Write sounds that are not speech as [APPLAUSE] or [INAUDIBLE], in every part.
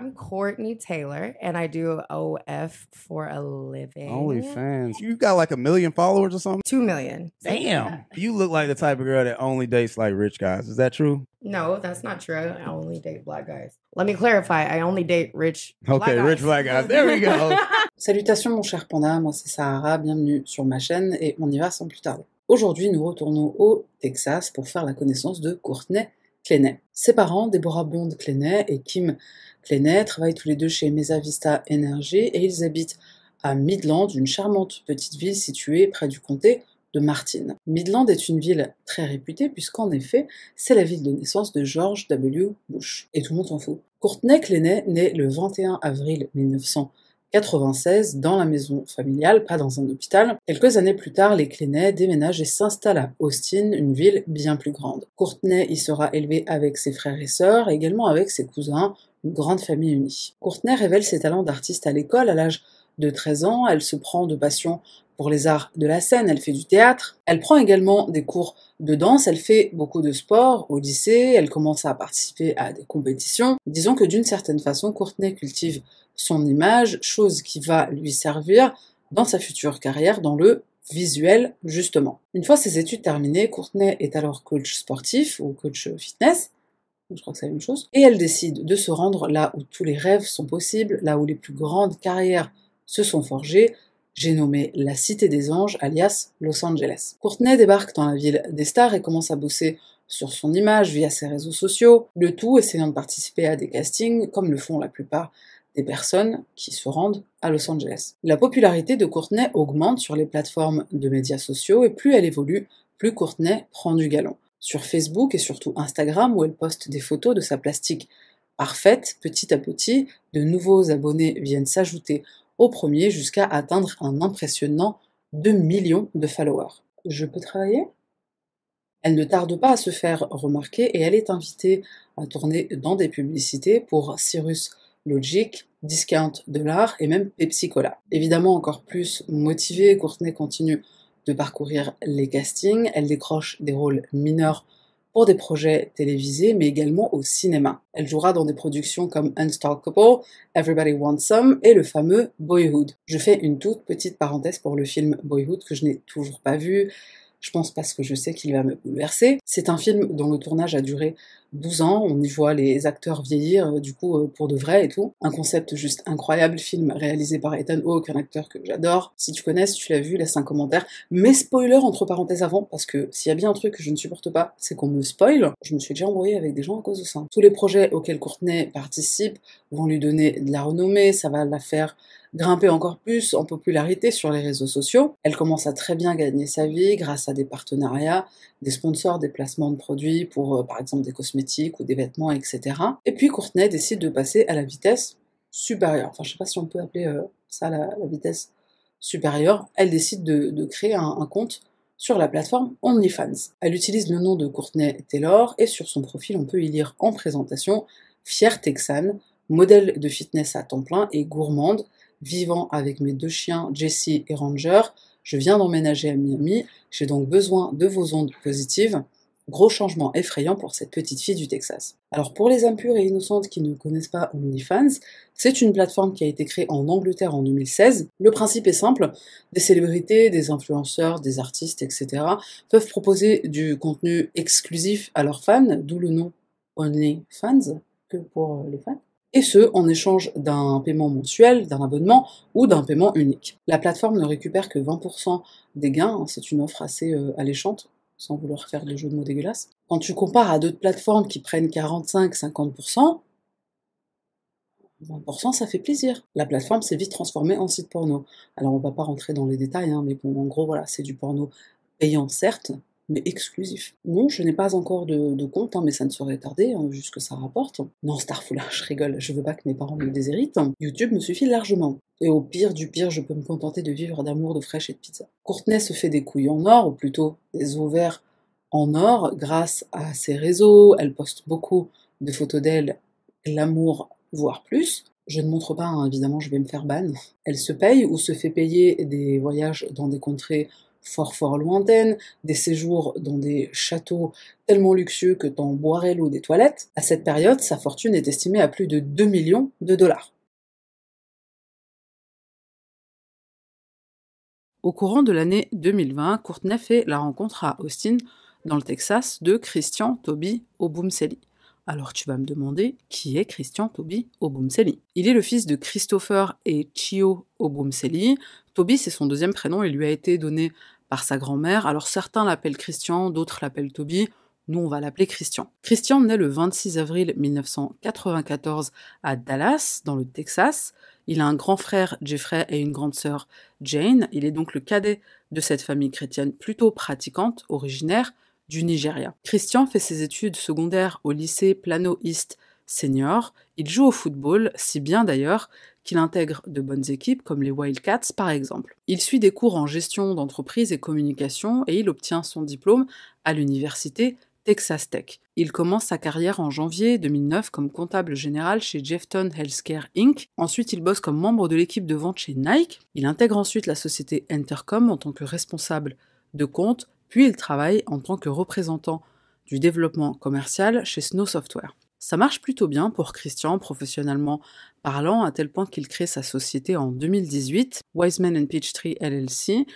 I'm Courtney Taylor, and I do OF for a living. OnlyFans. You got like a million followers or something? Two million. Damn. You look like the type of girl that only dates like rich guys. Is that true? No, that's not true. I only date black guys. Let me clarify. I only date rich. Okay, black rich black guys. There we go. [LAUGHS] Salutations mon cher panda, moi c'est Sahara, bienvenue sur ma chaîne et on y va sans plus tarder. Aujourd'hui nous retournons au Texas pour faire la connaissance de Courtney Ses parents, Deborah Bond Clenay et Kim Clenay, travaillent tous les deux chez Mesa Vista Energy et ils habitent à Midland, une charmante petite ville située près du comté de Martin. Midland est une ville très réputée puisqu'en effet, c'est la ville de naissance de George W. Bush. Et tout le monde s'en fout. Courtney Clenay naît le 21 avril 1996 dans la maison familiale, pas dans un hôpital. Quelques années plus tard, les Clenay déménagent et s'installent à Austin, une ville bien plus grande. Courtney y sera élevée avec ses frères et sœurs, également avec ses cousins, une grande famille unie. Courtney révèle ses talents d'artiste à l'école à l'âge de 13 ans, elle se prend de passion pour les arts de la scène, elle fait du théâtre, elle prend également des cours de danse, elle fait beaucoup de sport au lycée, elle commence à participer à des compétitions. Disons que d'une certaine façon, Courtney cultive son image, chose qui va lui servir dans sa future carrière dans le visuel justement. Une fois ses études terminées, Courtney est alors coach sportif ou coach fitness, je crois que c'est la même chose, et elle décide de se rendre là où tous les rêves sont possibles, là où les plus grandes carrières se sont forgées, j'ai nommé la Cité des Anges, alias Los Angeles. Courtney débarque dans la ville des stars et commence à bosser sur son image via ses réseaux sociaux, le tout essayant de participer à des castings comme le font la plupart des personnes qui se rendent à Los Angeles. La popularité de Courtney augmente sur les plateformes de médias sociaux et plus elle évolue, plus Courtney prend du galon. Sur Facebook et surtout Instagram où elle poste des photos de sa plastique parfaite, petit à petit, de nouveaux abonnés viennent s'ajouter au premier jusqu'à atteindre un impressionnant 2 millions de followers. Je peux travailler? Elle ne tarde pas à se faire remarquer et elle est invitée à tourner dans des publicités pour Cyrus Logic, Discount de l'art et même Pepsi Cola. Évidemment encore plus motivée, Courtney continue de parcourir les castings, elle décroche des rôles mineurs pour des projets télévisés, mais également au cinéma. Elle jouera dans des productions comme Unstoppable, Everybody Wants Some et le fameux Boyhood. Je fais une toute petite parenthèse pour le film Boyhood que je n'ai toujours pas vu. Je pense parce que je sais qu'il va me bouleverser. C'est un film dont le tournage a duré 12 ans, on y voit les acteurs vieillir, euh, du coup, euh, pour de vrai et tout. Un concept juste incroyable, film réalisé par Ethan Hawke, un acteur que j'adore. Si tu connais, si tu l'as vu, laisse un commentaire. Mais spoiler entre parenthèses avant, parce que s'il y a bien un truc que je ne supporte pas, c'est qu'on me spoil. Je me suis déjà embrouillée avec des gens à cause de ça. Tous les projets auxquels Courtney participe vont lui donner de la renommée, ça va la faire grimper encore plus en popularité sur les réseaux sociaux. Elle commence à très bien gagner sa vie grâce à des partenariats, des sponsors, des placements de produits pour euh, par exemple des cosmétiques ou des vêtements, etc. Et puis Courtney décide de passer à la vitesse supérieure. Enfin, je sais pas si on peut appeler euh, ça la, vitesse supérieure. Elle décide de, de créer un, un compte sur la plateforme OnlyFans. Elle utilise le nom de Courtney Taylor et sur son profil on peut y lire en présentation fière texane, modèle de fitness à temps plein et gourmande, vivant avec mes deux chiens, Jessie et Ranger. Je viens d'emménager à Miami, j'ai donc besoin de vos ondes positives. Gros changement effrayant pour cette petite fille du Texas. Alors pour les âmes pures et innocentes qui ne connaissent pas OnlyFans, c'est une plateforme qui a été créée en Angleterre en 2016. Le principe est simple, des célébrités, des influenceurs, des artistes, etc. peuvent proposer du contenu exclusif à leurs fans, d'où le nom OnlyFans, que pour les fans et ce, en échange d'un paiement mensuel, d'un abonnement ou d'un paiement unique. La plateforme ne récupère que 20% des gains, hein, c'est une offre assez euh, alléchante, sans vouloir faire des jeux de mots dégueulasses. Quand tu compares à d'autres plateformes qui prennent 45-50%, 20% ça fait plaisir. La plateforme s'est vite transformée en site porno. Alors on va pas rentrer dans les détails, hein, mais bon, en gros voilà, c'est du porno payant certes, mais exclusif. Non, je n'ai pas encore de, compte, hein, mais ça ne saurait tarder, hein, juste que ça rapporte. Non, Starful, je rigole, je veux pas que mes parents me déshéritent. YouTube me suffit largement. Et au pire du pire, je peux me contenter de vivre d'amour, de fraîche et de pizza. Courtenay se fait des couilles en or, ou plutôt des ovaires en or, grâce à ses réseaux. Elle poste beaucoup de photos d'elle, l'amour, voire plus. Je ne montre pas, hein, évidemment, je vais me faire ban. Elle se paye ou se fait payer des voyages dans des contrées fort fort lointaines, des séjours dans des châteaux tellement luxueux que t'en boirais l'eau des toilettes, à cette période, sa fortune est estimée à plus de 2 millions de dollars. Au courant de l'année 2020, Courtney fait la rencontre à Austin, dans le Texas, de Christian Toby Obumseli. Alors tu vas me demander qui est Christian Toby Obumseli. Il est le fils de Christopher et Chio Obumseli. Toby, c'est son deuxième prénom, il lui a été donné par sa grand-mère. Alors certains l'appellent Christian, d'autres l'appellent Toby. Nous, on va l'appeler Christian. Christian naît le 26 avril 1994 à Dallas, dans le Texas. Il a un grand frère, Jeffrey, et une grande sœur, Jane. Il est donc le cadet de cette famille chrétienne plutôt pratiquante, originaire du Nigeria. Christian fait ses études secondaires au lycée Plano East Senior. Il joue au football, si bien d'ailleurs qu'il intègre de bonnes équipes comme les Wildcats par exemple. Il suit des cours en gestion d'entreprise et communication et il obtient son diplôme à l'université Texas Tech. Il commence sa carrière en janvier 2009 comme comptable général chez Jefton Healthcare Inc. Ensuite, il bosse comme membre de l'équipe de vente chez Nike. Il intègre ensuite la société Intercom en tant que responsable de compte, puis il travaille en tant que représentant du développement commercial chez Snow Software. Ça marche plutôt bien pour Christian professionnellement parlant, à tel point qu'il crée sa société en 2018, Wiseman Peachtree LLC,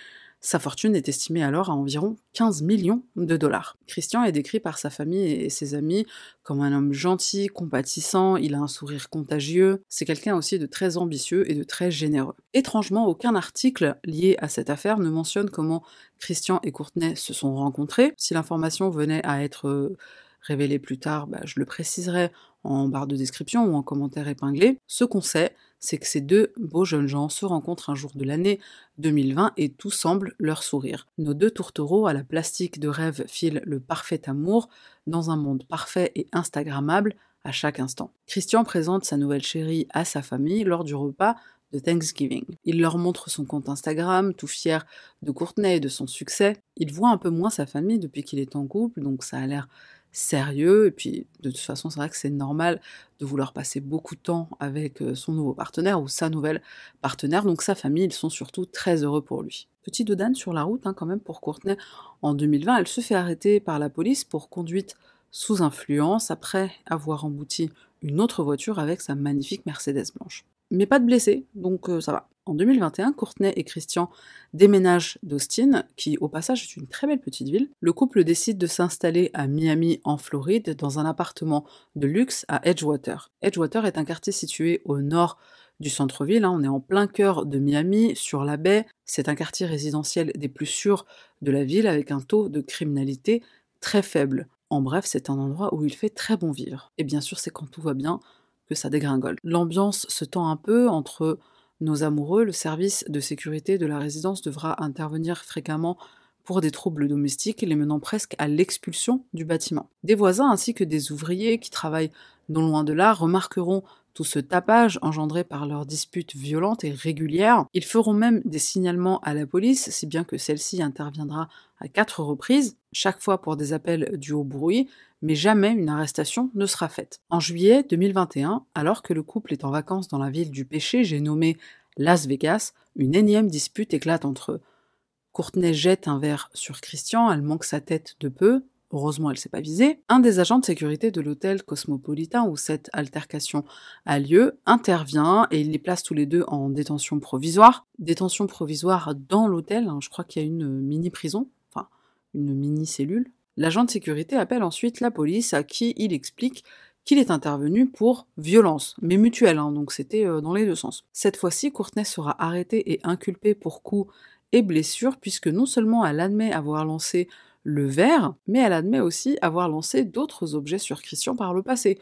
sa fortune est estimée alors à environ 15 millions de dollars. Christian est décrit par sa famille et ses amis comme un homme gentil, compatissant, il a un sourire contagieux, c'est quelqu'un aussi de très ambitieux et de très généreux. Étrangement, aucun article lié à cette affaire ne mentionne comment Christian et Courtenay se sont rencontrés. Si l'information venait à être euh, révélée plus tard, bah, je le préciserai en barre de description ou en commentaire épinglé. Ce qu'on sait, c'est que ces deux beaux jeunes gens se rencontrent un jour de l'année 2020 et tout semble leur sourire. Nos deux tourtereaux à la plastique de rêve filent le parfait amour dans un monde parfait et instagrammable à chaque instant. Christian présente sa nouvelle chérie à sa famille lors du repas de Thanksgiving. Il leur montre son compte Instagram, tout fier de Courtenay et de son succès. Il voit un peu moins sa famille depuis qu'il est en couple, donc ça a l'air sérieux. Et puis, de toute façon, c'est vrai que c'est normal de vouloir passer beaucoup de temps avec euh, son nouveau partenaire ou sa nouvelle partenaire. Donc, sa famille, ils sont surtout très heureux pour lui. Petit dodane sur la route, hein, quand même, pour Courtenay. En 2020, elle se fait arrêter par la police pour conduite sous influence après avoir embouti une autre voiture avec sa magnifique Mercedes blanche. Mais pas de blessés, donc euh, ça va. En 2021, Courtney et Christian déménagent d'Austin, qui au passage est une très belle petite ville. Le couple décide de s'installer à Miami, en Floride, dans un appartement de luxe à Edgewater. Edgewater est un quartier situé au nord du centre-ville, hein. on est en plein cœur de Miami, sur la baie. C'est un quartier résidentiel des plus sûrs de la ville, avec un taux de criminalité très faible. En bref, c'est un endroit où il fait très bon vivre. Et bien sûr, c'est quand tout va bien que ça dégringole. L'ambiance se tend un peu entre nos amoureux, le service de sécurité de la résidence devra intervenir fréquemment pour des troubles domestiques, les menant presque à l'expulsion du bâtiment. Des voisins ainsi que des ouvriers qui travaillent non loin de là remarqueront tout ce tapage engendré par leurs disputes violentes et régulières. Ils feront même des signalements à la police, si bien que celle-ci interviendra à quatre reprises, chaque fois pour des appels du haut bruit, mais jamais une arrestation ne sera faite. En juillet 2021, alors que le couple est en vacances dans la ville du péché, j'ai nommé Las Vegas, une énième dispute éclate entre eux. Courtenay jette un verre sur Christian, elle manque sa tête de peu, heureusement elle s'est pas visée. Un des agents de sécurité de l'hôtel cosmopolitain où cette altercation a lieu intervient et il les place tous les deux en détention provisoire. Détention provisoire dans l'hôtel, hein, je crois qu'il y a une mini prison, enfin une mini cellule, L'agent de sécurité appelle ensuite la police à qui il explique qu'il est intervenu pour violence, mais mutuelle, hein, donc c'était euh, dans les deux sens. Cette fois-ci, Courtenay sera arrêtée et inculpée pour coups et blessures, puisque non seulement elle admet avoir lancé le verre, mais elle admet aussi avoir lancé d'autres objets sur Christian par le passé.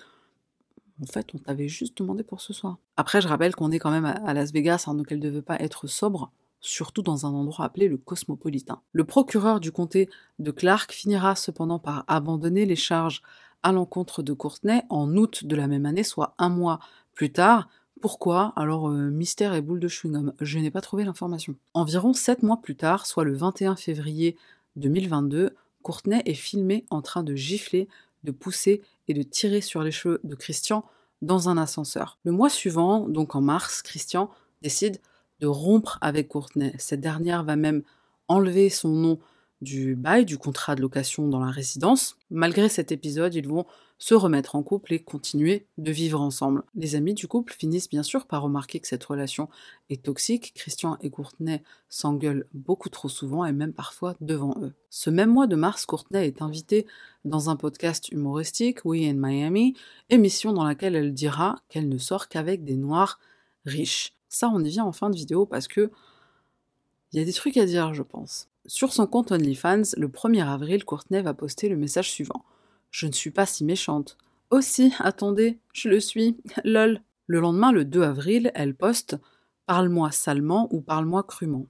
En fait, on t'avait juste demandé pour ce soir. Après, je rappelle qu'on est quand même à Las Vegas, hein, donc elle ne veut pas être sobre, surtout dans un endroit appelé le Cosmopolitain. Le procureur du comté de Clark finira cependant par abandonner les charges à l'encontre de Courtenay en août de la même année, soit un mois plus tard. Pourquoi? Alors, euh, mystère et boule de chewing-gum, je n'ai pas trouvé l'information. Environ sept mois plus tard, soit le 21 février 2022, Courtenay est filmé en train de gifler, de pousser et de tirer sur les cheveux de Christian dans un ascenseur. Le mois suivant, donc en mars, Christian décide de rompre avec Courtenay. Cette dernière va même enlever son nom du bail, du contrat de location dans la résidence. Malgré cet épisode, ils vont se remettre en couple et continuer de vivre ensemble. Les amis du couple finissent bien sûr par remarquer que cette relation est toxique. Christian et Courtenay s'engueulent beaucoup trop souvent et même parfois devant eux. Ce même mois de mars, Courtenay est invitée dans un podcast humoristique, We in Miami, émission dans laquelle elle dira qu'elle ne sort qu'avec des noirs riches. Ça, on y vient en fin de vidéo parce que il y a des trucs à dire, je pense. Sur son compte OnlyFans, le 1er avril, Courtenay va poster le message suivant. Je ne suis pas si méchante. Aussi, attendez, je le suis. [LAUGHS] Lol. Le lendemain, le 2 avril, elle poste Parle-moi salement ou parle-moi crûment.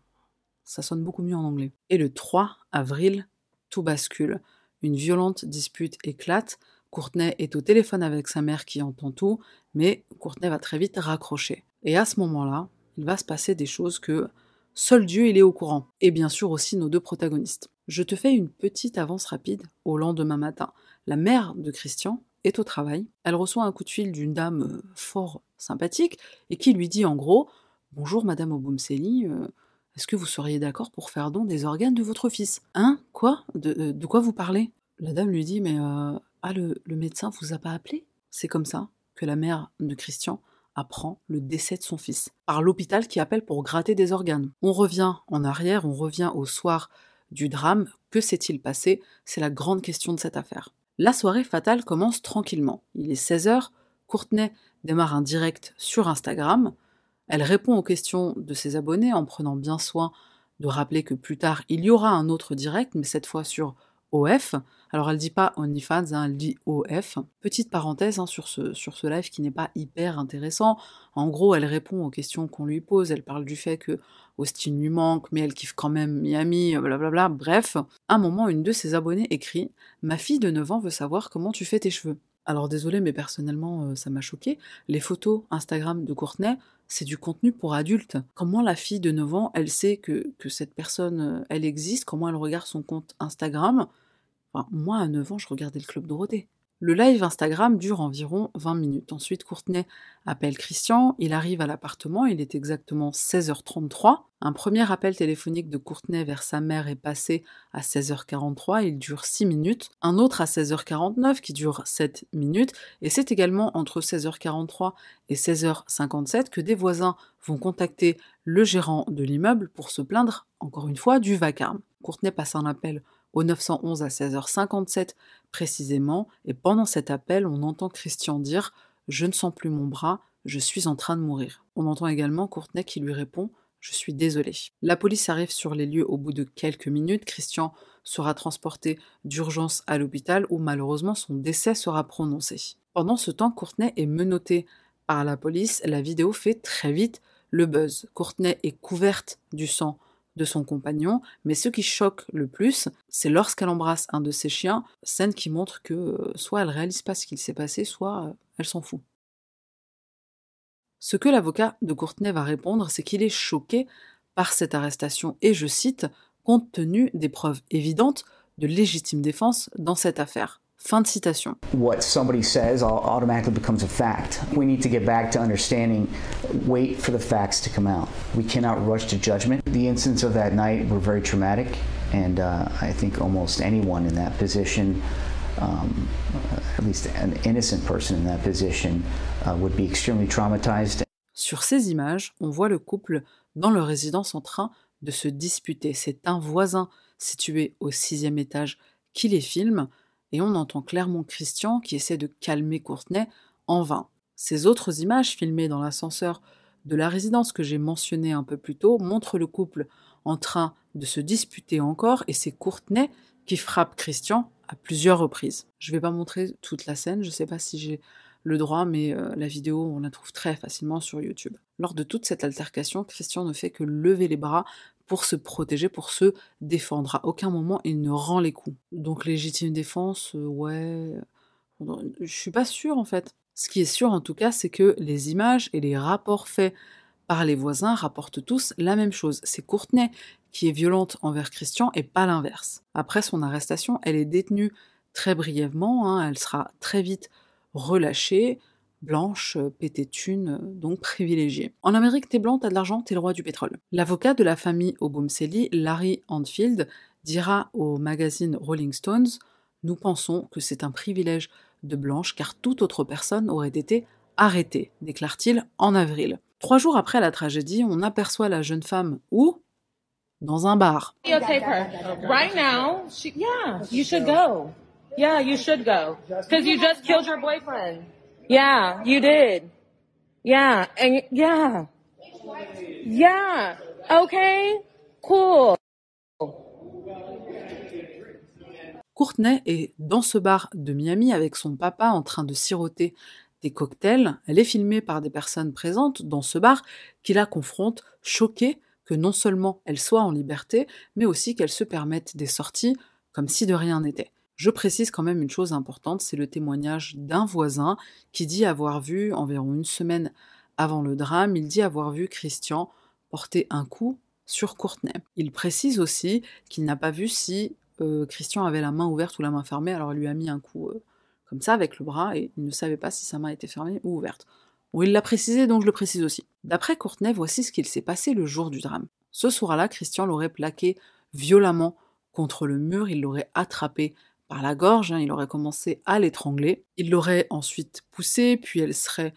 Ça sonne beaucoup mieux en anglais. Et le 3 avril, tout bascule. Une violente dispute éclate. Courtenay est au téléphone avec sa mère qui entend tout, mais Courtenay va très vite raccrocher. Et à ce moment-là, il va se passer des choses que seul Dieu il est au courant. Et bien sûr aussi nos deux protagonistes. Je te fais une petite avance rapide au lendemain matin. La mère de Christian est au travail. Elle reçoit un coup de fil d'une dame euh, fort sympathique et qui lui dit en gros Bonjour Madame Oboumseli, euh, est-ce que vous seriez d'accord pour faire don des organes de votre fils? Hein? Quoi? Euh, de, quoi vous parlez? La dame lui dit Mais ah, le, le médecin vous a pas appelé? C'est comme ça que la mère de Christian apprend le décès de son fils par l'hôpital qui appelle pour gratter des organes. On revient en arrière, on revient au soir du drame. Que s'est-il passé? C'est la grande question de cette affaire. La soirée fatale commence tranquillement. Il est 16h, Courtenay démarre un direct sur Instagram. Elle répond aux questions de ses abonnés en prenant bien soin de rappeler que plus tard il y aura un autre direct, mais cette fois sur OF. Alors elle dit pas OnlyFans, hein, elle dit OF. Petite parenthèse hein, sur, ce, sur live qui n'est pas hyper intéressant. En gros, elle répond aux questions qu'on lui pose. Elle parle du fait que Austin lui manque, mais elle kiffe quand même Miami, blablabla. Bref, à un moment, une de ses abonnées écrit Ma fille de 9 ans veut savoir comment tu fais tes cheveux. Alors désolé, mais personnellement, euh, ça m'a choqué. Les photos Instagram de Courtenay, c'est du contenu pour adultes. Comment la fille de 9 ans, elle sait que, que cette personne, euh, elle existe? Comment elle regarde son compte Instagram? Moi, à 9 ans, je regardais le Club Dorothée. Le live Instagram dure environ 20 minutes. Ensuite, Courtenay appelle Christian, il arrive à l'appartement, il est exactement 16h33. Un premier appel téléphonique de Courtenay vers sa mère est passé à 16h43, il dure 6 minutes. Un autre à 16h49 qui dure 7 minutes. Et c'est également entre 16h43 et 16h57 que des voisins vont contacter le gérant de l'immeuble pour se plaindre, encore une fois, du vacarme. Courtenay passe un appel au 911 à 16h57 précisément, et pendant cet appel, on entend Christian dire Je ne sens plus mon bras, je suis en train de mourir. On entend également Courtenay qui lui répond Je suis désolé. La police arrive sur les lieux au bout de quelques minutes. Christian sera transporté d'urgence à l'hôpital où malheureusement son décès sera prononcé. Pendant ce temps, Courtenay est menotté par la police. La vidéo fait très vite le buzz. Courtenay est couverte du sang de son compagnon, mais ce qui choque le plus, c'est lorsqu'elle embrasse un de ses chiens, scène qui montre que euh, soit elle réalise pas ce qu'il s'est passé, soit euh, elle s'en fout. Ce que l'avocat de Courtenay va répondre, c'est qu'il est choqué par cette arrestation, et je cite, compte tenu des preuves évidentes de légitime défense dans cette affaire. Fin de citation. What somebody says automatically becomes a fact. We need to get back to understanding, wait for the facts to come out. We cannot rush to judgment. The incidents of that night were very traumatic, and uh, I think almost anyone in that position, um, at least an innocent person in that position, uh, would be extremely traumatized. Sur ces images, on voit le couple dans leur résidence en train de se disputer. C'est un voisin situé au sixième étage qui les filme et on entend clairement Christian qui essaie de calmer Courtenay en vain. Ces autres images filmées dans l'ascenseur de la résidence que j'ai mentionné un peu plus tôt montrent le couple en train de se disputer encore et c'est Courtenay qui frappe Christian à plusieurs reprises. Je ne vais pas montrer toute la scène, je ne sais pas si j'ai le droit, mais euh, la vidéo, on la trouve très facilement sur YouTube. Lors de toute cette altercation, Christian ne fait que lever les bras pour se protéger, pour se défendre. À aucun moment, il ne rend les coups. Donc légitime défense, euh, ouais... Je suis pas sûre en fait. Ce qui est sûr en tout cas, c'est que les images et les rapports faits par les voisins rapportent tous la même chose. C'est Courtenay qui est violente envers Christian et pas l'inverse. Après son arrestation, elle est détenue très brièvement, hein. elle sera très vite relâchée. Blanche, euh, pété de thunes, euh, donc privilégiée. En Amérique, t'es blanc, t'as de l'argent, t'es le roi du pétrole. L'avocat de la famille Obumseli, Larry Handfield, dira au magazine Rolling Stones Nous pensons que c'est un privilège de blanche car toute autre personne aurait été arrêtée, déclare-t-il en avril. Trois jours après la tragédie, on aperçoit la jeune femme où? Dans un bar. Yeah, you did. Yeah, and yeah, yeah. Okay, cool. Courtney est dans ce bar de Miami avec son papa en train de siroter des cocktails. Elle est filmée par des personnes présentes dans ce bar qui la confrontent, choquée que non seulement elle soit en liberté, mais aussi qu'elle se permette des sorties comme si de rien n'était. Je précise quand même une chose importante, c'est le témoignage d'un voisin qui dit avoir vu, environ une semaine avant le drame, il dit avoir vu Christian porter un coup sur Courtney. Il précise aussi qu'il n'a pas vu si euh, Christian avait la main ouverte ou la main fermée, alors il lui a mis un coup euh, comme ça avec le bras et il ne savait pas si sa main était fermée ou ouverte. Bon, il l'a précisé, donc je le précise aussi. D'après Courtney, voici ce qu'il s'est passé le jour du drame. Ce soir-là, Christian l'aurait plaqué violemment contre le mur, il l'aurait attrapé par la gorge, hein, il aurait commencé à l'étrangler, il l'aurait ensuite poussée, puis elle serait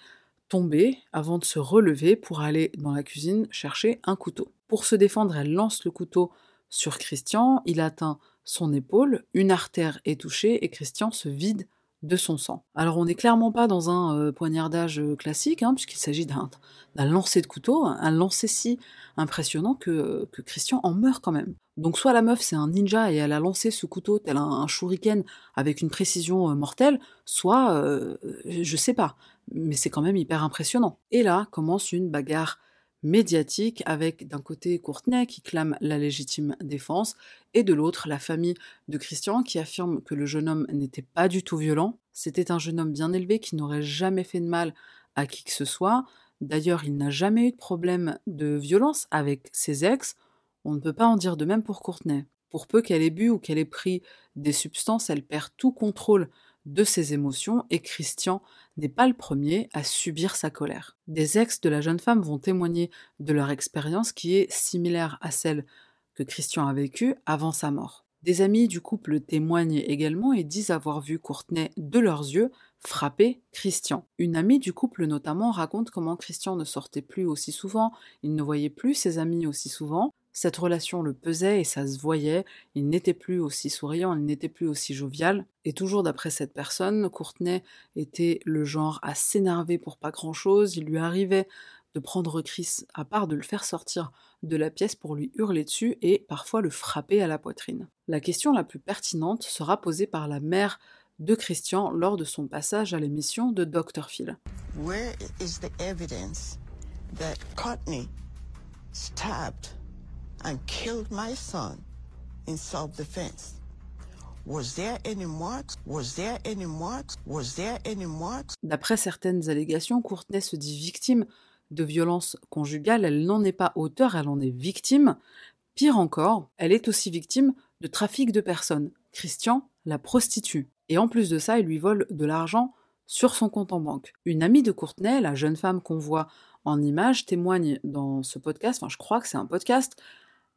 tombée avant de se relever pour aller dans la cuisine chercher un couteau. Pour se défendre, elle lance le couteau sur Christian, il atteint son épaule, une artère est touchée et Christian se vide de son sang. Alors on n'est clairement pas dans un euh, poignardage euh, classique, hein, puisqu'il s'agit d'un lancer de couteau, un lancer si impressionnant que, que Christian en meurt quand même. Donc soit la meuf c'est un ninja et elle a lancé ce couteau tel un, un shuriken avec une précision euh, mortelle, soit euh, je sais pas, mais c'est quand même hyper impressionnant. Et là commence une bagarre médiatique avec d'un côté Courtenay qui clame la légitime défense et de l'autre la famille de Christian qui affirme que le jeune homme n'était pas du tout violent, c'était un jeune homme bien élevé qui n'aurait jamais fait de mal à qui que ce soit, d'ailleurs il n'a jamais eu de problème de violence avec ses ex, on ne peut pas en dire de même pour Courtenay. Pour peu qu'elle ait bu ou qu'elle ait pris des substances, elle perd tout contrôle de ses émotions et Christian n'est pas le premier à subir sa colère. Des ex de la jeune femme vont témoigner de leur expérience qui est similaire à celle que Christian a vécue avant sa mort. Des amis du couple témoignent également et disent avoir vu Courtenay de leurs yeux frapper Christian. Une amie du couple notamment raconte comment Christian ne sortait plus aussi souvent, il ne voyait plus ses amis aussi souvent, cette relation le pesait et ça se voyait, il n'était plus aussi souriant, il n'était plus aussi jovial. Et toujours d'après cette personne, Courtenay était le genre à s'énerver pour pas grand-chose, il lui arrivait de prendre Chris à part, de le faire sortir de la pièce pour lui hurler dessus et parfois le frapper à la poitrine. La question la plus pertinente sera posée par la mère de Christian lors de son passage à l'émission de Dr. Phil. Where is the evidence that Courtney stabbed and killed my son in self-defense? Was there any marks? Was there any marks? Was there any marks? D'après certaines allégations, Courtenay se dit victime de violences conjugales, elle n'en est pas auteur, elle en est victime. Pire encore, elle est aussi victime de trafic de personnes. Christian la prostitue. Et en plus de ça, il lui vole de l'argent sur son compte en banque. Une amie de Courtenay, la jeune femme qu'on voit en image, témoigne dans ce podcast, enfin je crois que c'est un podcast,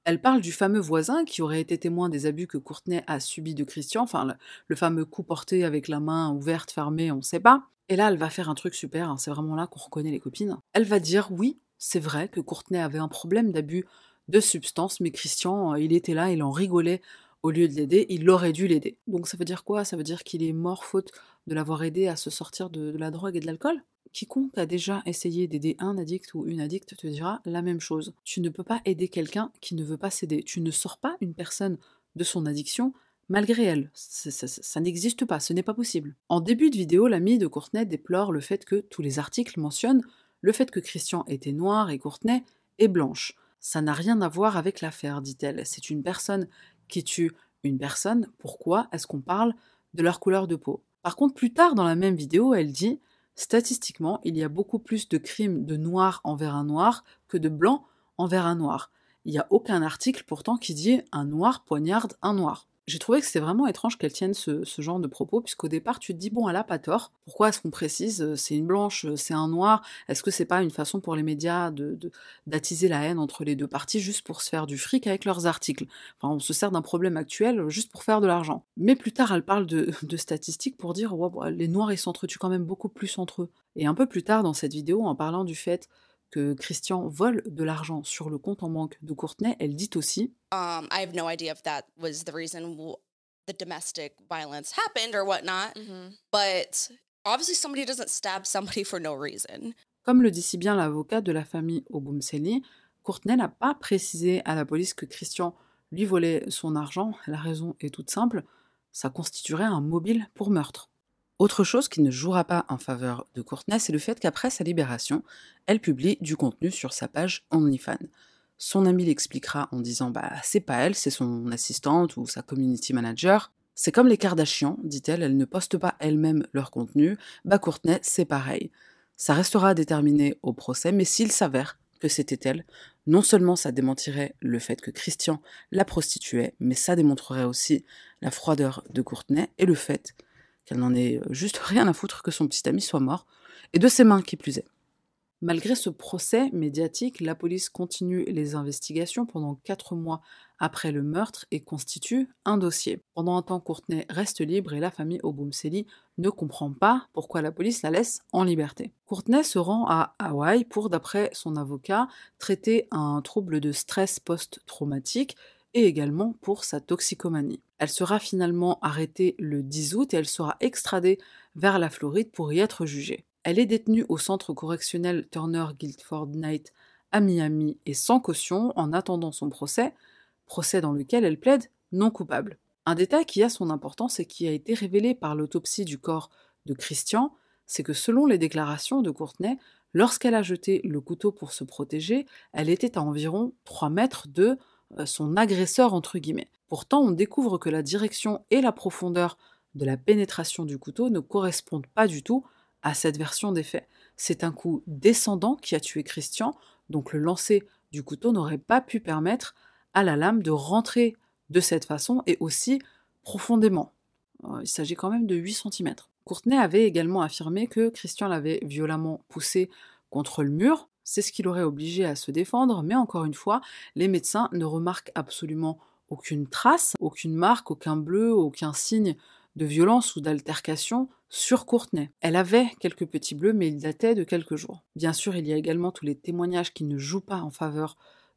elle parle du fameux voisin qui aurait été témoin des abus que Courtenay a subis de Christian, enfin le, fameux coup porté avec la main ouverte, fermée, on sait pas. Et là, elle va faire un truc super, hein, c'est vraiment là qu'on reconnaît les copines. Elle va dire oui, c'est vrai que Courtenay avait un problème d'abus de substances, mais Christian, euh, il était là, il en rigolait au lieu de l'aider, il aurait dû l'aider. Donc ça veut dire quoi? Ça veut dire qu'il est mort faute de l'avoir aidé à se sortir de la drogue et de l'alcool? Quiconque a déjà essayé d'aider un addict ou une addicte te dira la même chose. Tu ne peux pas aider quelqu'un qui ne veut pas s'aider. Tu ne sors pas une personne de son addiction malgré elle. Ça, n'existe pas, ce n'est pas possible. En début de vidéo, l'amie de Courtenay déplore le fait que tous les articles mentionnent le fait que Christian était noir et Courtenay est blanche. Ça n'a rien à voir avec l'affaire, dit-elle. C'est une personne qui tue une personne. Pourquoi est-ce qu'on parle de leur couleur de peau? Par contre, plus tard dans la même vidéo, elle dit Statistiquement, il y a beaucoup plus de crimes de noir envers un noir que de blanc envers un noir. Il n'y a aucun article pourtant qui dit un noir poignarde un noir. J'ai trouvé que c'était vraiment étrange qu'elle tienne ce, genre de propos, puisqu'au départ, tu te dis, bon, elle a pas tort. Pourquoi est-ce qu'on précise euh, c'est une blanche, euh, c'est un noir? Est-ce que c'est pas une façon pour les médias d'attiser la haine entre les deux parties juste pour se faire du fric avec leurs articles? Enfin, on se sert d'un problème actuel euh, juste pour faire de l'argent. Mais plus tard, elle parle de, [LAUGHS] statistiques pour dire, les noirs, ils s'entretuent quand même beaucoup plus entre eux. Et un peu plus tard dans cette vidéo, en parlant du fait que Christian vole de l'argent sur le compte en banque de Courtenay, elle dit aussi Um, I have no idea if that was the reason the domestic violence happened or whatnot, but obviously somebody doesn't stab somebody for no reason. Comme le dit si bien l'avocat de la famille Oboumseli, Courtenay n'a pas précisé à la police que Christian lui volait son argent. La raison est toute simple, ça constituerait un mobile pour meurtre. Autre chose qui ne jouera pas en faveur de Courtenay, c'est le fait qu'après sa libération, elle publie du contenu sur sa page OnlyFans. Son ami l'expliquera en disant bah c'est pas elle, c'est son assistante ou sa community manager. C'est comme les Kardashians, dit-elle, elles ne postent pas elles-mêmes leur contenu. Bah Courtenay, c'est pareil. Ça restera à déterminer au procès, mais s'il s'avère que c'était elle, non seulement ça démentirait le fait que Christian la prostituait, mais ça démontrerait aussi la froideur de Courtenay et le fait qu'elle n'en ait juste rien à foutre que son petit ami soit mort, et de ses mains qui plus est. Malgré ce procès médiatique, la police continue les investigations pendant quatre mois après le meurtre et constitue un dossier. Pendant un temps, Courtenay reste libre et la famille Oboumseli ne comprend pas pourquoi la police la laisse en liberté. Courtenay se rend à Hawaï pour, d'après son avocat, traiter un trouble de stress post-traumatique et également pour sa toxicomanie. Elle sera finalement arrêtée le 10 août et elle sera extradée vers la Floride pour y être jugée. Elle est détenue au centre correctionnel Turner Guildford Night à Miami et sans caution en attendant son procès, procès dans lequel elle plaide non coupable. Un détail qui a son importance et qui a été révélé par l'autopsie du corps de Christian, c'est que selon les déclarations de Courtenay, lorsqu'elle a jeté le couteau pour se protéger, elle était à environ 3 mètres de son agresseur entre guillemets. Pourtant, on découvre que la direction et la profondeur de la pénétration du couteau ne correspondent pas du tout à cette version des faits. C'est un coup descendant qui a tué Christian, donc le lancer du couteau n'aurait pas pu permettre à la lame de rentrer de cette façon et aussi profondément. Euh, Il s'agit quand même de 8 cm. Courtenay avait également affirmé que Christian l'avait violemment poussé contre le mur. C'est ce qui l'aurait obligé à se défendre, mais encore une fois, les médecins ne remarquent absolument aucune trace, aucune marque, aucun bleu, aucun signe de violence ou d'altercation sur Courtenay. Elle avait quelques petits bleus, mais ils dataient de quelques jours. Bien sûr, il y a également tous les témoignages qui ne jouent pas en faveur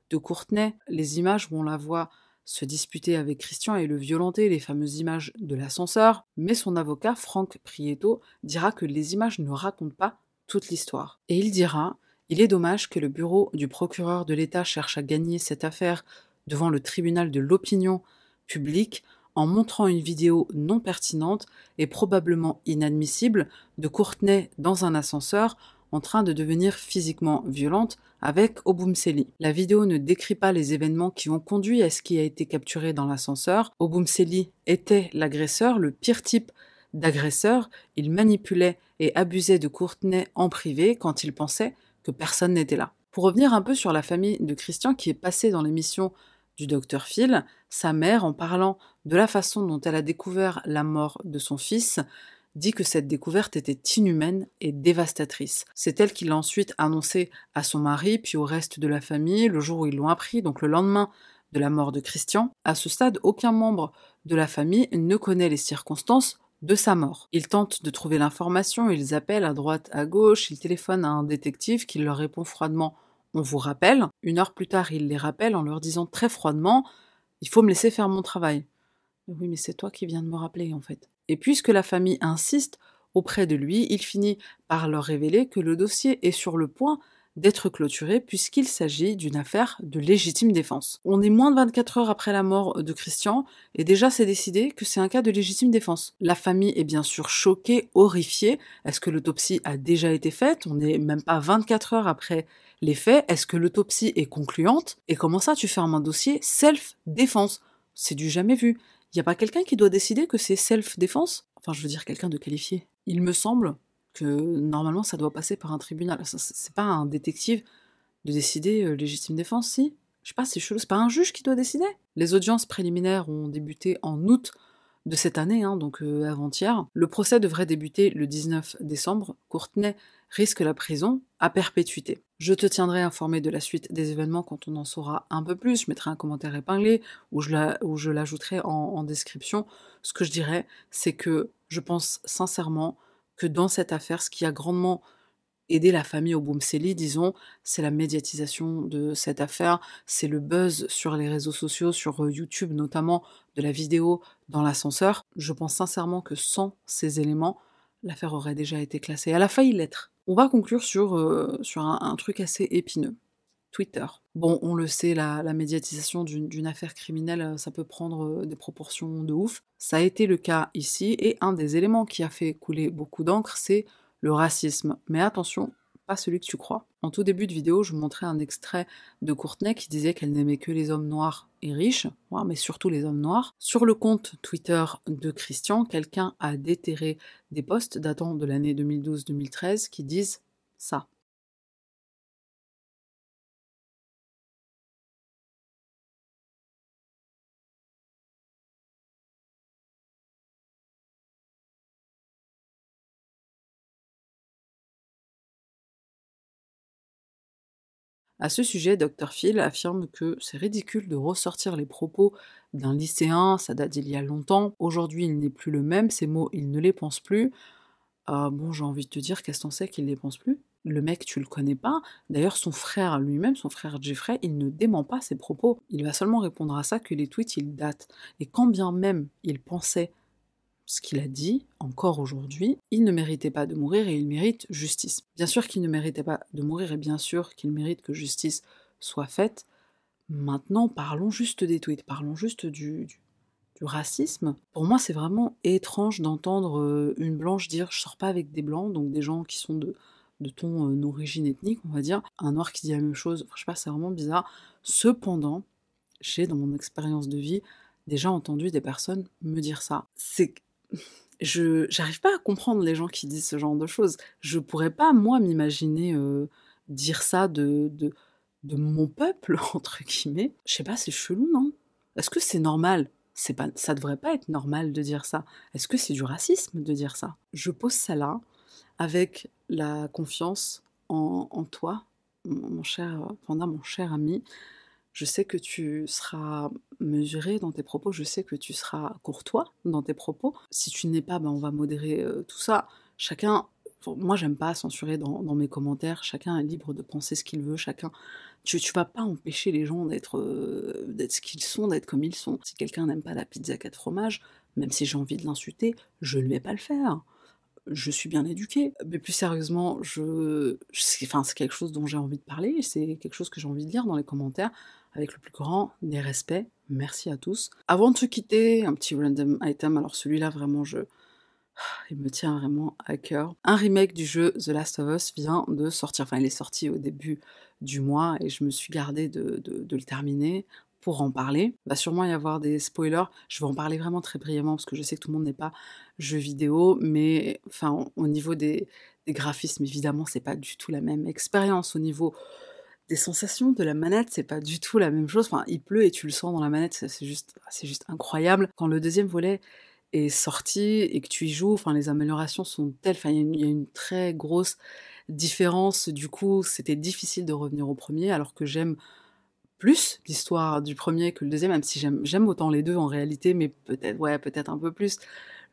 de Courtenay, les images où on la voit se disputer avec Christian et le violenter, les fameuses images de l'ascenseur, mais son avocat, Franck Prieto, dira que les images ne racontent pas toute l'histoire. Et il dira Il est dommage que le bureau du procureur de l'État cherche à gagner cette affaire devant le tribunal de l'opinion publique en montrant une vidéo non pertinente et probablement inadmissible de Courtenay dans un ascenseur en train de devenir physiquement violente avec Oboumseli. La vidéo ne décrit pas les événements qui ont conduit à ce qui a été capturé dans l'ascenseur. Oboumseli était l'agresseur, le pire type d'agresseur. Il manipulait et abusait de Courtenay en privé quand il pensait que personne n'était là. Pour revenir un peu sur la famille de Christian qui est passée dans l'émission du docteur Phil, sa mère, en parlant de la façon dont elle a découvert la mort de son fils, dit que cette découverte était inhumaine et dévastatrice. C'est elle qui l'a ensuite annoncé à son mari, puis au reste de la famille, le jour où ils l'ont appris, donc le lendemain de la mort de Christian. À ce stade, aucun membre de la famille ne connaît les circonstances de sa mort. Ils tentent de trouver l'information, ils appellent à droite, à gauche, ils téléphonent à un détective qui leur répond froidement on vous rappelle. Une heure plus tard, il les rappelle en leur disant très froidement Il faut me laisser faire mon travail. Oui, mais c'est toi qui viens de me rappeler, en fait. Et puisque la famille insiste auprès de lui, il finit par leur révéler que le dossier est sur le point d'être clôturé puisqu'il s'agit d'une affaire de légitime défense. On est moins de 24 heures après la mort de Christian et déjà c'est décidé que c'est un cas de légitime défense. La famille est bien sûr choquée, horrifiée. Est-ce que l'autopsie a déjà été faite? On n'est même pas 24 heures après les faits. Est-ce que l'autopsie est concluante? Et comment ça tu fermes un dossier self-défense? C'est du jamais vu. Il n'y a pas quelqu'un qui doit décider que c'est self-défense? Enfin, je veux dire quelqu'un de qualifié. Il me semble que normalement ça doit passer par un tribunal. C'est pas un détective de décider euh, légitime défense, si? Je sais pas, c'est chelou, c'est pas un juge qui doit décider? Les audiences préliminaires ont débuté en août de cette année, hein, donc euh, avant-hier. Le procès devrait débuter le 19 décembre. Courtenay risque la prison à perpétuité. Je te tiendrai informé de la suite des événements quand on en saura un peu plus. Je mettrai un commentaire épinglé ou je l'ajouterai en, en description. Ce que je dirais, c'est que je pense sincèrement que dans cette affaire, ce qui a grandement aider la famille au Boumseli, disons, c'est la médiatisation de cette affaire, c'est le buzz sur les réseaux sociaux, sur euh, YouTube notamment, de la vidéo dans l'ascenseur. Je pense sincèrement que sans ces éléments, l'affaire aurait déjà été classée. Elle a failli l'être. On va conclure sur, euh, sur un, truc assez épineux. Twitter. Bon, on le sait, la, médiatisation d'une affaire criminelle, euh, ça peut prendre des proportions de ouf. Ça a été le cas ici, et un des éléments qui a fait couler beaucoup d'encre, c'est le racisme. Mais attention, pas celui que tu crois. En tout début de vidéo, je vous montrais un extrait de Courtenay qui disait qu'elle n'aimait que les hommes noirs et riches, mais surtout les hommes noirs. Sur le compte Twitter de Christian, quelqu'un a déterré des posts datant de l'année 2012-2013 qui disent ça. À ce sujet, Dr Phil affirme que c'est ridicule de ressortir les propos d'un lycéen, ça date d'il y a longtemps. Aujourd'hui, il n'est plus le même, ces mots, il ne les pense plus. Ah bon, j'ai envie de te dire, qu'est-ce qu'on sait qu'il ne les pense plus? Le mec, tu le connais pas. D'ailleurs, son frère lui-même, son frère Jeffrey, il ne dément pas ses propos. Il va seulement répondre à ça que les tweets, ils datent. Et quand bien même il pensait ce qu'il a dit, encore aujourd'hui, il ne méritait pas de mourir et il mérite justice. Bien sûr qu'il ne méritait pas de mourir et bien sûr qu'il mérite que justice soit faite. Maintenant, parlons juste des tweets, parlons juste du, racisme. Pour moi, c'est vraiment étrange d'entendre euh, une blanche dire je sors pas avec des blancs, donc des gens qui sont de, de ton euh, origine ethnique, on va dire. Un noir qui dit la même chose, je sais pas, c'est vraiment bizarre. Cependant, j'ai dans mon expérience de vie déjà entendu des personnes me dire ça. C'est je j'arrive pas à comprendre les gens qui disent ce genre de choses. Je pourrais pas, moi, m'imaginer euh, dire ça de, de, mon peuple, [LAUGHS] entre guillemets. Je sais pas, c'est chelou, non? Est-ce que c'est normal? C'est pas, Ça devrait pas être normal de dire ça. Est-ce que c'est du racisme de dire ça? Je pose ça là, avec la confiance en, toi, mon, cher Panda, mon cher ami, je sais que tu seras mesuré dans tes propos, je sais que tu seras courtois dans tes propos. Si tu n'es pas, ben on va modérer euh, tout ça. Chacun, moi j'aime pas censurer dans, mes commentaires, chacun est libre de penser ce qu'il veut, chacun... Tu, tu vas pas empêcher les gens d'être euh, ce qu'ils sont, d'être comme ils sont. Si quelqu'un n'aime pas la pizza 4 fromages, même si j'ai envie de l'insulter, je ne vais pas le faire je suis bien éduquée. Mais plus sérieusement, je, enfin, c'est quelque chose dont j'ai envie de parler, c'est quelque chose que j'ai envie de lire dans les commentaires avec le plus grand des respects. Merci à tous. Avant de se quitter, un petit random item. Alors celui-là, vraiment, je... Il me tient vraiment à cœur. Un remake du jeu The Last of Us vient de sortir. Enfin, il est sorti au début du mois et je me suis gardée de, le terminer pour en parler. Il va sûrement y avoir des spoilers. Je vais en parler vraiment très brièvement parce que je sais que tout le monde n'est pas jeu vidéo, mais enfin au niveau des, graphismes, évidemment, c'est pas du tout la même expérience. Au niveau des sensations de la manette, c'est pas du tout la même chose. Enfin, il pleut et tu le sens dans la manette, c'est juste, c'est juste incroyable. Quand le deuxième volet est sorti et que tu y joues, enfin, les améliorations sont telles, enfin, il y, a une très grosse différence. Du coup, c'était difficile de revenir au premier, alors que j'aime plus l'histoire du premier que le deuxième, même si j'aime autant les deux en réalité, mais peut-être, ouais, peut-être un peu plus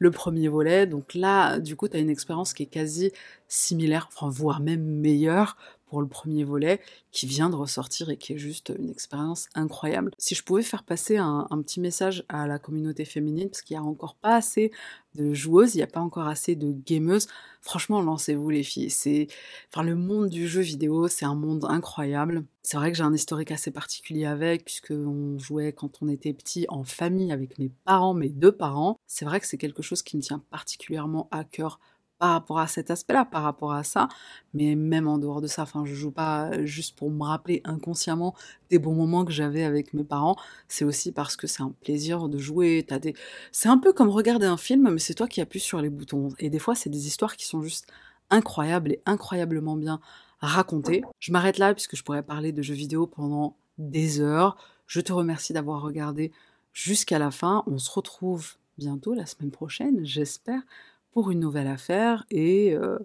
le premier volet. Donc là, du coup, tu as une expérience qui est quasi similaire, enfin, voire même meilleure pour le premier volet qui vient de ressortir et qui est juste une expérience incroyable. Si je pouvais faire passer un, petit message à la communauté féminine, parce qu'il n'y a encore pas assez de joueuses, il n'y a pas encore assez de gameuses, franchement lancez-vous les filles. C'est, enfin le monde du jeu vidéo, c'est un monde incroyable. C'est vrai que j'ai un historique assez particulier avec, puisque on jouait quand on était petit en famille avec mes parents, mes deux parents. C'est vrai que c'est quelque chose qui me tient particulièrement à cœur par rapport à cet aspect-là, par rapport à ça, mais même en dehors de ça, enfin, je joue pas juste pour me rappeler inconsciemment des bons moments que j'avais avec mes parents, c'est aussi parce que c'est un plaisir de jouer, t'as des... C'est un peu comme regarder un film, mais c'est toi qui appuies sur les boutons, et des fois, c'est des histoires qui sont juste incroyables et incroyablement bien racontées. Je m'arrête là, puisque je pourrais parler de jeux vidéo pendant des heures. Je te remercie d'avoir regardé jusqu'à la fin. On se retrouve bientôt la semaine prochaine, j'espère, pour une nouvelle affaire. Et euh,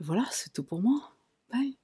voilà, c'est tout pour moi. Bye.